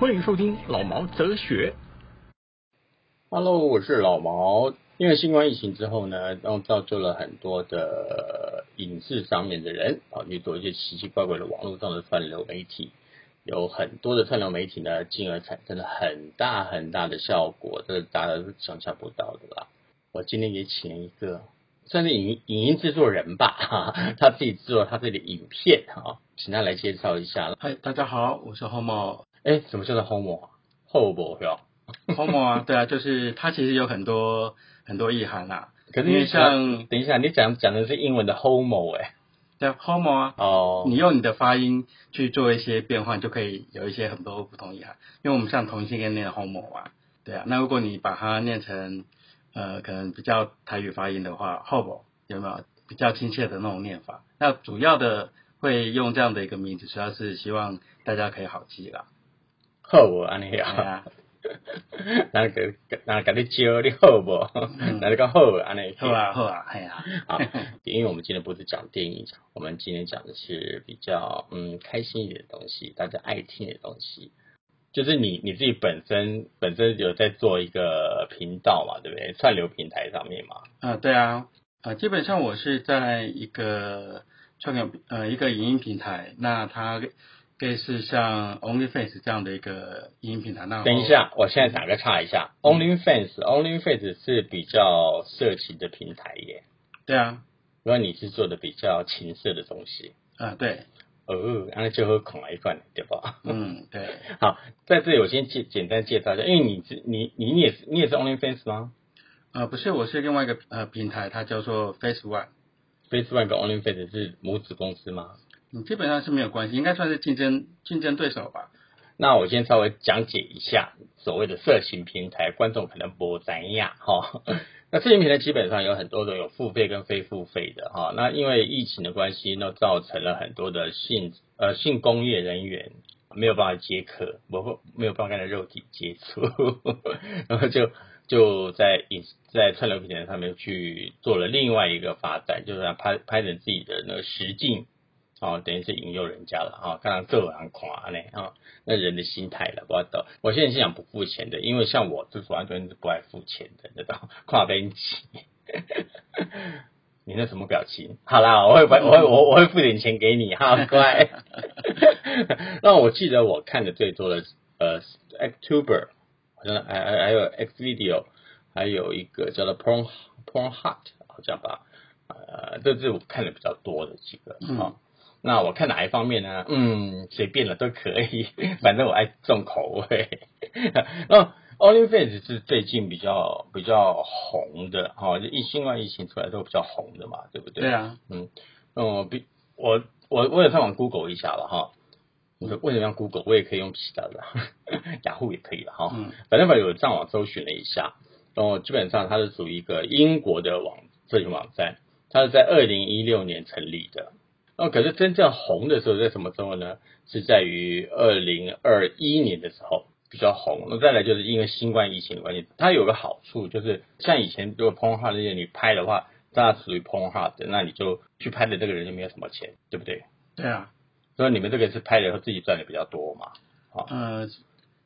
欢迎收听老毛哲学。Hello，我是老毛。因为新冠疫情之后呢，然后造就了很多的影视上面的人啊，去做一些奇奇怪怪的网络上的串流媒体。有很多的串流媒体呢，进而产生了很大很大的效果，这个大家都是想象不到的啦。我今天也请了一个算是影影音制作人吧，哈 哈他自己制作他自己的影片哈，请他来介绍一下。嗨，大家好，我是 Homo。哎，什么叫做 homo 啊？homo 是吧？Homo 啊，对啊，就是它其实有很多很多意涵啦。可是因为你像像等一下，你讲讲的是英文的 homo 哎、对啊，Homo 啊，哦，你用你的发音去做一些变换，就可以有一些很多不同意涵。因为我们像同性恋念 Homo 啊，对啊，那如果你把它念成呃可能比较台语发音的话，Homo 有没有比较亲切的那种念法？那主要的会用这样的一个名字，主要是希望大家可以好记啦。好无安尼对啊，啊，那个那甲你教你好不？那你讲好安尼。好啊，好啊，哎呀、好，因为我们今天不是讲电影，我们今天讲的是比较嗯开心一点的东西，大家爱听的东西。就是你你自己本身本身有在做一个频道嘛，对不对？串流平台上面嘛。啊，对啊，呃，基本上我是在一个串流呃一个影音平台，那它类似像 OnlyFans 这样的一个影音平台。那等一，下，我现在打个岔一下，OnlyFans，OnlyFans 是比较色情的平台耶，对啊，如果你是做的比较情色的东西，啊、对，哦，那就会恐来一罐，对吧？嗯，对，好，在这里我先简简单介绍一下，因为你是你你你也是你也是 OnlyFans 吗呃，不是，我是另外一个呃平台，它叫做 Face One，？Facebook 跟 OnlyFans 是母子公司吗？嗯，基本上是没有关系，应该算是竞争竞争对手吧。那我先稍微讲解一下所谓的色情平台，观众可能不怎样哈。那色情平台基本上有很多种，有付费跟非付费的哈。那因为疫情的关系，那造成了很多的性呃性工业人员没有办法接客，没没有办法跟他肉体接触，然后就就在影在串流平台上面去做了另外一个发展，就是拍拍成自己的那个实境。哦，等于是引诱人家了啊，刚刚这人夸呢啊，那人的心态了，不知道。我现在是想不付钱的，因为像我就是完全是不爱付钱的，知道？跨边起，你那什么表情？好啦，我会我会我我会付点钱给你，哈，乖。那我记得我看的最多的呃，Actuber，好像还还还有 X Video，还有一个叫做 Porn Porn Hut，好像吧，呃，这是我看的比较多的几个啊。嗯那我看哪一方面呢？嗯，随便了都可以，反正我爱重口味。那 OnlyFans 是最近比较比较红的哈，就疫新冠疫情出来都比较红的嘛，对不对？对啊，嗯，嗯，比我我我也上网 Google 一下了哈。我说为什么要 Google？我也可以用其他的，雅虎也可以了哈。嗯反正我有上网搜寻了一下，然后基本上它是属于一个英国的网社群网站，它是在二零一六年成立的。哦，可是真正红的时候在什么时候呢？是在于二零二一年的时候比较红。那再来就是因为新冠疫情的关系，它有个好处就是像以前如果 p o n h 那些你拍的话，它属于 p o n h 的，那你就去拍的这个人就没有什么钱，对不对？对啊，所以你们这个是拍了以后自己赚的比较多嘛？呃，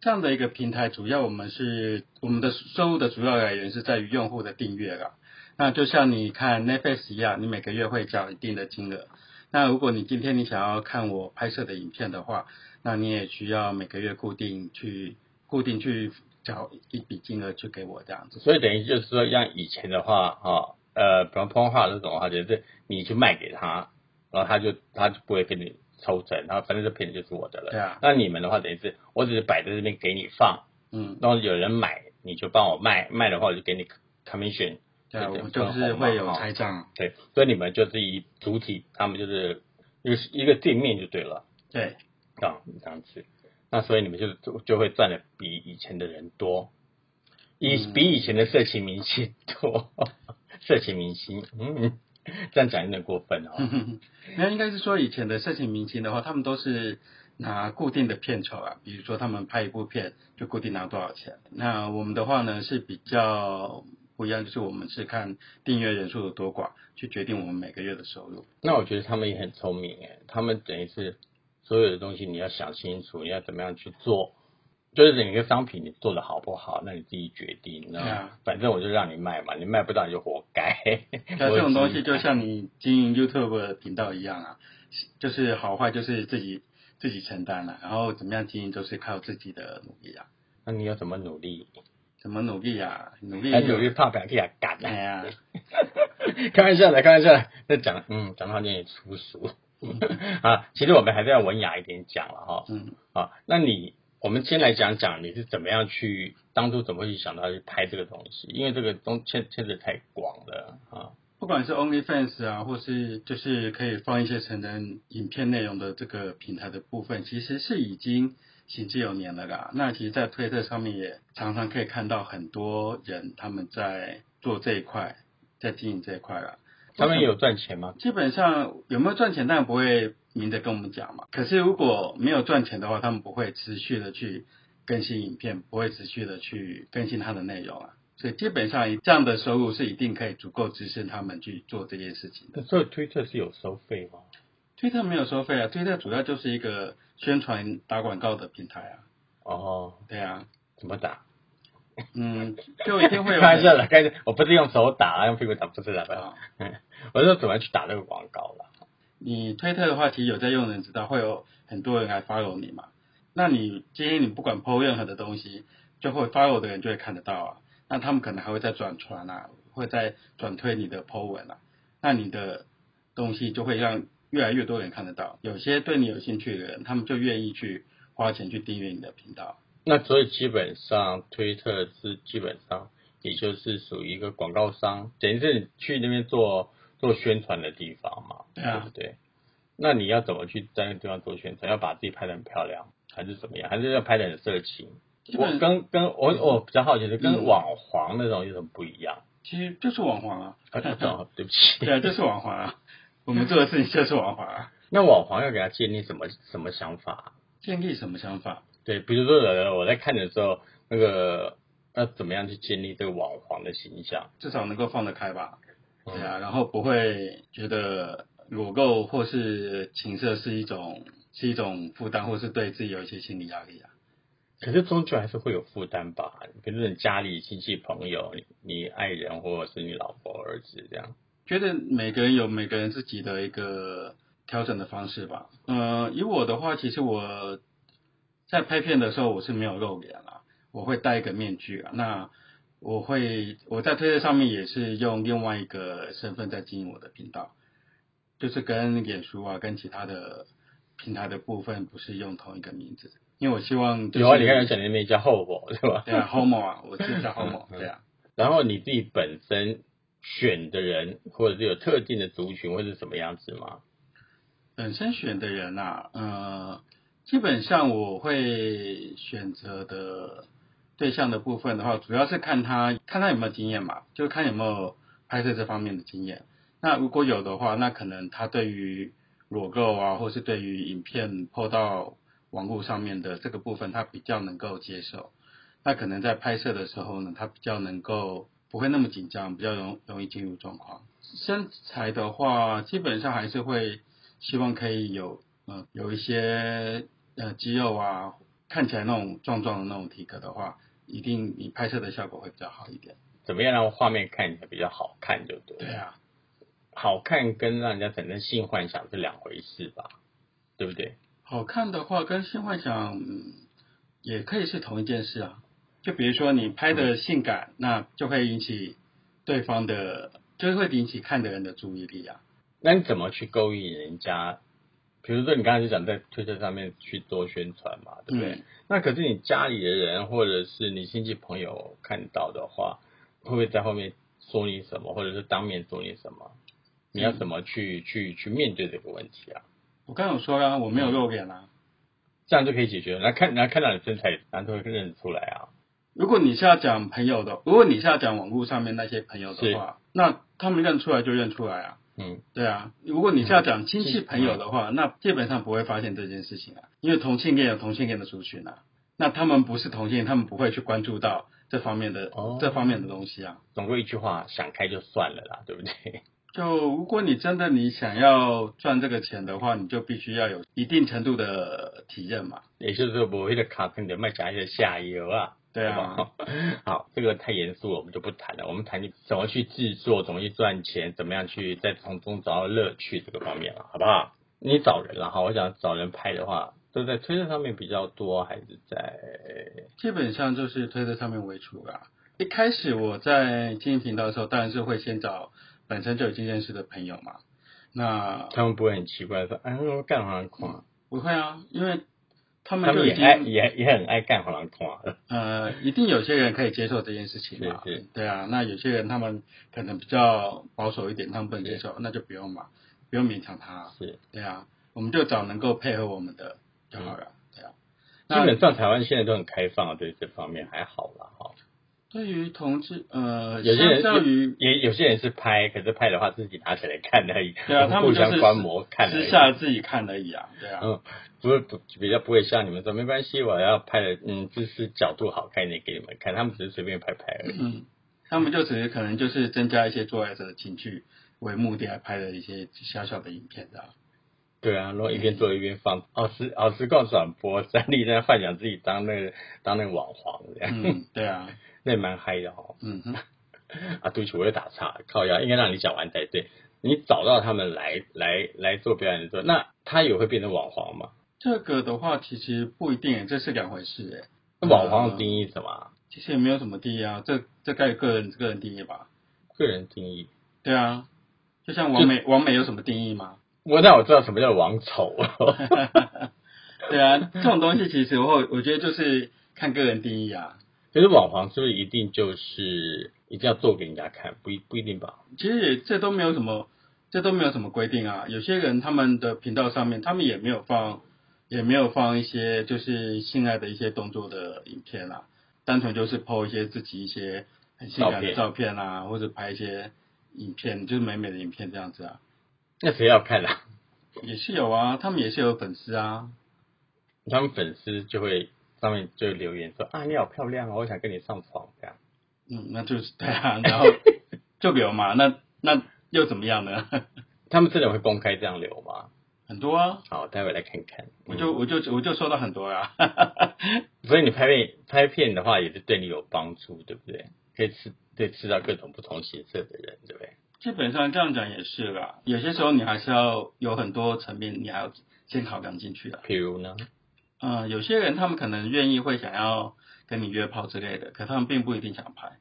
这样的一个平台，主要我们是我们的收入的主要来源是在于用户的订阅啦。那就像你看 Netflix 一样，你每个月会交一定的金额。那如果你今天你想要看我拍摄的影片的话，那你也需要每个月固定去固定去找一笔金额去给我这样子。所以等于就是说，像以前的话，哈、呃，比方 u b 这种的话，就是你去卖给他，然后他就他就不会给你抽成，然后反正这片就是我的了。对啊那你们的话，等于是我只是摆在这边给你放，嗯，然后有人买，你就帮我卖，卖的话我就给你 commission。对啊，我对们就是会有拆账。对，所以你们就是以主体，他们就是一个一个店面就对了，对，啊，这样子。那所以你们就就就会赚的比以前的人多。以嗯比以前的色情明星多，色情明星，嗯，这样讲有点过分哦。那应该是说以前的色情明星的话，他们都是拿固定的片酬啊，比如说他们拍一部片就固定拿多少钱。那我们的话呢是比较不一样，就是我们是看订阅人数的多寡去决定我们每个月的收入。那我觉得他们也很聪明诶，他们等于是所有的东西你要想清楚，你要怎么样去做，就是整个商品你做的好不好，那你自己决定。那、反正我就让你卖嘛，你卖不到你就活该。那这种东西就像你经营 YouTube 的频道一样啊，就是好坏就是自己自己承担了、然后怎么样经营都是靠自己的努力啊。那你要怎么努力？怎么努力啊？努力很努力怕表给他赶啊！哎呀，开玩笑的，开玩笑的。那讲，嗯，讲到有点粗俗 啊。其实我们还是要文雅一点讲了哈。嗯，啊，那你，我们先来讲讲你是怎么样去，当初怎么会去想到去拍这个东西？因为这个东牵牵扯太广了啊。不管是 OnlyFans 啊，或是就是可以放一些成人影片内容的这个平台的部分，其实是已经行之有年了啦。那其实，在推特上面也常常可以看到很多人他们在做这一块，在经营这一块啦。他们有赚钱吗？基本上有没有赚钱，当然不会明着跟我们讲嘛。可是如果没有赚钱的话，他们不会持续的去更新影片，不会持续的去更新它的内容啊。所以基本上这样的收入是一定可以足够支撑他们去做这件事情的。所以推特是有收费吗？推特没有收费啊，推特主要就是一个宣传打广告的平台啊。哦，对啊，怎么打？嗯，就一定会有 开玩笑的，我不是用手打，用屁股打，不是的。我是说怎么去打那个广告了？你推特的话，其实有在用的人知道，会有很多人来 follow 你嘛。那你今天你不管 PO 任何的东西，就会 follow 的人就会看得到啊。那他们可能还会再转传啊，会再转推你的 PO 文啊。那你的东西就会让越来越多人看得到。有些对你有兴趣的人，他们就愿意去花钱去订阅你的频道。那所以基本上推特是基本上也就是属于一个广告商，等于是你去那边做做宣传的地方嘛，对啊不对？那你要怎么去在那个地方做宣传？要把自己拍得很漂亮，还是怎么样？还是要拍得很色情？我跟跟我我比较好奇的，跟嗯网黄那种有什么不一样？其实就是网黄啊。啊，哦对不起，对啊，就是网黄啊。我们做的事情就是网黄啊。那网黄要给他建立什么什么想法？建立什么想法？对，比如说呃我在看的时候，那个要怎么样去建立这个网黄的形象？至少能够放得开吧。嗯对啊，然后不会觉得裸购或是情色是一种是一种负担，或是对自己有一些心理压力啊。可是终究还是会有负担吧？比如说你家里亲戚朋友、你爱人或者是你老婆儿子这样。觉得每个人有每个人自己的一个调整的方式吧。呃，以我的话，其实我在拍片的时候我是没有露脸啦，我会戴一个面具啊。那我会我在推特上面也是用另外一个身份在经营我的频道，就是跟脸书啊跟其他的平台的部分不是用同一个名字，因为我希望、就是、有啊，你刚才讲的那边叫后我是吧？对啊，homo 啊，我是叫 homo，嗯对啊。然后你自己本身选的人，或者是有特定的族群，会是什么样子吗？本身选的人啊，呃，基本上我会选择的对象的部分的话，主要是看他看他有没有经验嘛，就看有没有拍摄这方面的经验。那如果有的话，那可能他对于裸露啊，或是对于影片抛到网络上面的这个部分，他比较能够接受。那可能在拍摄的时候呢，他比较能够不会那么紧张，比较容容易进入状况。身材的话，基本上还是会希望可以有呃有一些呃肌肉啊，看起来那种壮壮的那种体格的话，一定你拍摄的效果会比较好一点。怎么样让画面看起来比较好看，就对。对啊，好看跟让人家产生性幻想是两回事吧？对不对？好看的话跟性幻想、嗯、也可以是同一件事啊。就比如说你拍的性感，那就会引起对方的，就会引起看的人的注意力啊。那你怎么去勾引人家？比如说你刚才就讲在推特上面去做宣传嘛，对不对？嗯那可是你家里的人或者是你亲戚朋友看到的话，会不会在后面说你什么，或者是当面说你什么？你要怎么去、去去面对这个问题啊？我刚刚有说啊，我没有露脸啊。这样就可以解决了。那看，然后看到你身材，然后都会认得出来啊。如果你是要讲朋友的，如果你是要讲网络上面那些朋友的话，那他们认出来就认出来啊。嗯，对啊，如果你是要讲亲戚朋友的话，那基本上不会发现这件事情啊，因为同性恋有同性恋的族群啊，那他们不是同性，他们不会去关注到这方面的、哦这方面的东西啊。总归一句话，想开就算了啦，对不对？就如果你真的你想要赚这个钱的话，你就必须要有一定程度的体验嘛。也就是说，我那个卡片的卖假一些下游啊。对好啊，好？这个太严肃了，我们就不谈了。我们谈你怎么去制作，怎么去赚钱，怎么样去在从中找到乐趣这个方面了，好不好？你找人了哈，我想找人拍的话，都在推特上面比较多，还是在基本上就是推特上面为主啦。一开始我在经营频道的时候，当然是会先找本身就已经认识的朋友嘛。那他们不会很奇怪说，哎，我干黄狂，不会啊，因为他们他们也爱也也很爱干黄狂的，呃，一定有些人可以接受这件事情嘛。是是对啊，那有些人他们可能比较保守一点，他们不能接受，那就不用嘛，不用勉强他。是。对啊，我们就找能够配合我们的就好了。对啊，基本上台湾现在都很开放，对这方面还好啦哈。对于同志，呃，有些人相较于也有些人是拍，可是拍的话自己拿起来看而已，对啊，他们互相就是观摩看私下自己看而已啊。对啊，嗯，不会不比较不会像你们说没关系，我要拍的嗯姿势角度好看一点给你们看，他们只是随便拍拍而已。嗯，他们就只是可能就是增加一些做爱者的情趣为目的来拍的一些小小的影片这样。对啊，然后一边做一边放，哦实哦实况转播，三立在幻想自己当那个当那个网黄这样，嗯，对啊，那也蛮嗨的哈。嗯哼。啊，对不起，我又打岔，靠呀应该让你讲完才对。你找到他们来来来做表演的时候，那他也会变成网黄吗？这个的话，其实不一定，这是两回事哎。那网黄的定义是什么啊？其实也没有什么定义啊，这这该个人个人定义吧。个人定义。对啊，就像王美，王美有什么定义吗？我那我知道什么叫王丑了。对啊，这种东西其实我我觉得就是看个人定义啊。可是网黄是不是一定就是一定要做给人家看？不一不一定吧？其实也这都没有什么，这都没有什么规定啊。有些人他们的频道上面，他们也没有放，也没有放一些就是性爱的一些动作的影片啦，单纯就是 PO 一些自己一些很性感的照片啊，或者拍一些影片，就是美美的影片这样子啊。那谁要看啊？也是有啊，他们也是有粉丝啊。他们粉丝就会上面就留言说啊，你好漂亮哦，我想跟你上床这样。嗯，那就是对啊，然后就留嘛，那 那又怎么样呢？他们真的会公开这样留吗？很多啊，好，待会来看看。我就我就我就收到很多啊。所以你拍片拍片的话，也是对你有帮助，对不对？可以吃可以吃到各种不同形色的人，对不对？基本上这样讲也是啦，有些时候你还是要有很多层面，你还要先考量进去的。比如呢？嗯、有些人他们可能愿意会想要跟你约炮之类的，可他们并不一定想拍。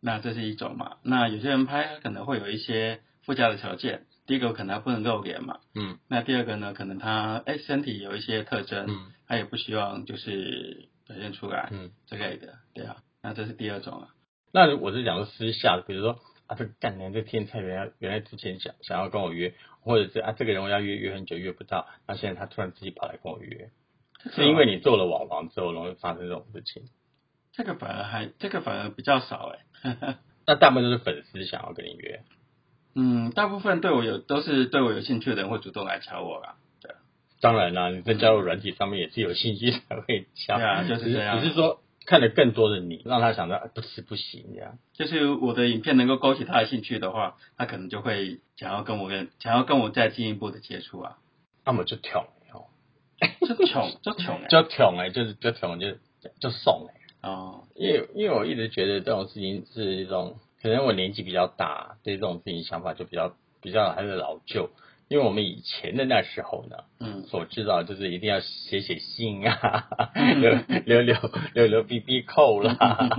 那这是一种嘛？那有些人拍可能会有一些附加的条件，第一个可能他不能露脸嘛，嗯那第二个呢，可能他哎身体有一些特征，嗯他也不希望就是表现出来嗯。之类的，对啊，那这是第二种啊。那我是讲说私下的，比如说啊，这个干娘这天才原来原来之前想想要跟我约，或者是啊这个人我要约约很久约不到，那现在他突然自己跑来跟我约，是因为你做了网黄之后容易发生这种事情。这个反而还这个反而比较少哎。那大部分都是粉丝想要跟你约，嗯，大部分对我有都是对我有兴趣的人会主动来敲我啦。对当然啦，你在交友软体上面也是有信息才会敲，对啊就是这样只是说看了更多的你，让他想到啊不吃不行这样。就是我的影片能够勾起他的兴趣的话，他可能就会想要跟我跟想要跟我再进一步的接触啊。那么就挑哦，就穷，就穷哎。就挑哎，就是就穷就就送哎。哦，因为因为我一直觉得这种事情是一种，可能我年纪比较大，对这种事情想法就比较比较还是老旧。因为我们以前的那时候呢，嗯，所知道就是一定要写写信啊，留留留留留 B B 扣啦。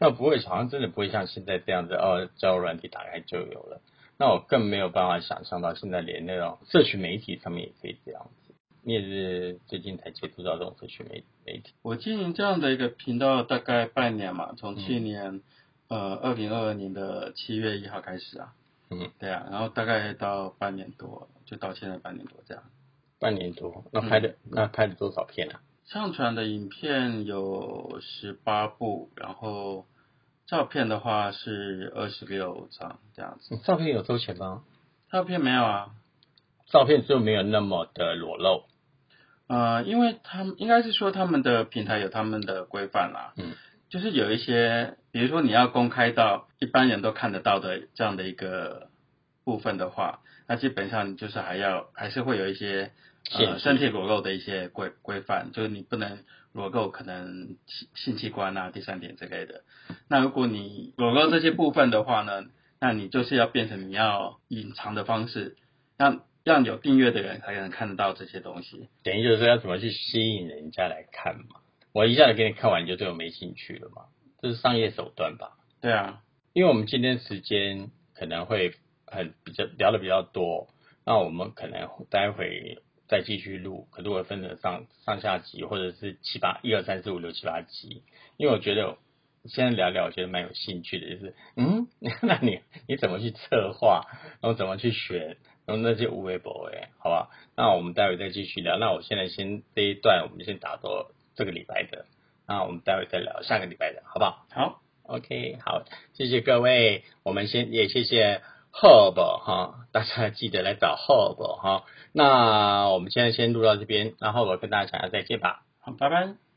那不会，好像真的不会像现在这样子哦，交友软体打开就有了。那我更没有办法想象到现在连那种社群媒体上面也可以这样子。你也是最近才接触到这种社群媒媒体，我经营这样的一个频道大概半年嘛，从去年、呃二零二二年的七月一号开始啊。嗯，对啊，然后大概到半年多，就到现在半年多这样。半年多，那拍的、那拍了多少片啊？上传的影片有十八部，然后照片的话是二十六张这样子。你照片有收钱吗？照片没有啊，照片就没有那么的裸露。呃，因为他们应该是说他们的平台有他们的规范啦，嗯，就是有一些，比如说你要公开到一般人都看得到的这样的一个部分的话，那基本上你就是还要还是会有一些呃身体裸露的一些规规范，就是你不能裸露可能性性器官啊、第三点之类的。那如果你裸露这些部分的话呢，那你就是要变成你要隐藏的方式，让让有订阅的人才能看得到这些东西。等于就是说要怎么去吸引人家来看嘛？我一下子给你看完，你就对我没兴趣了嘛？这是商业手段吧？对啊，因为我们今天时间可能会很比较聊的比较多，那我们可能待会再继续录，可是我分成上上下集或者是七八一二三四五六七八集，因为我觉得现在聊聊，我觉得蛮有兴趣的，就是嗯，那你你怎么去策划，然后怎么去选，然后那些无微博哎，好吧？那我们待会再继续聊。那我现在先这一段，我们先打到这个礼拜的，那我们待会再聊下个礼拜的，好不好？好，OK，好，谢谢各位，我们先也谢谢 Hub 哈，大家记得来找 Hub 哈。那我们现在先录到这边，然后我跟大家讲下再见吧。好，拜拜。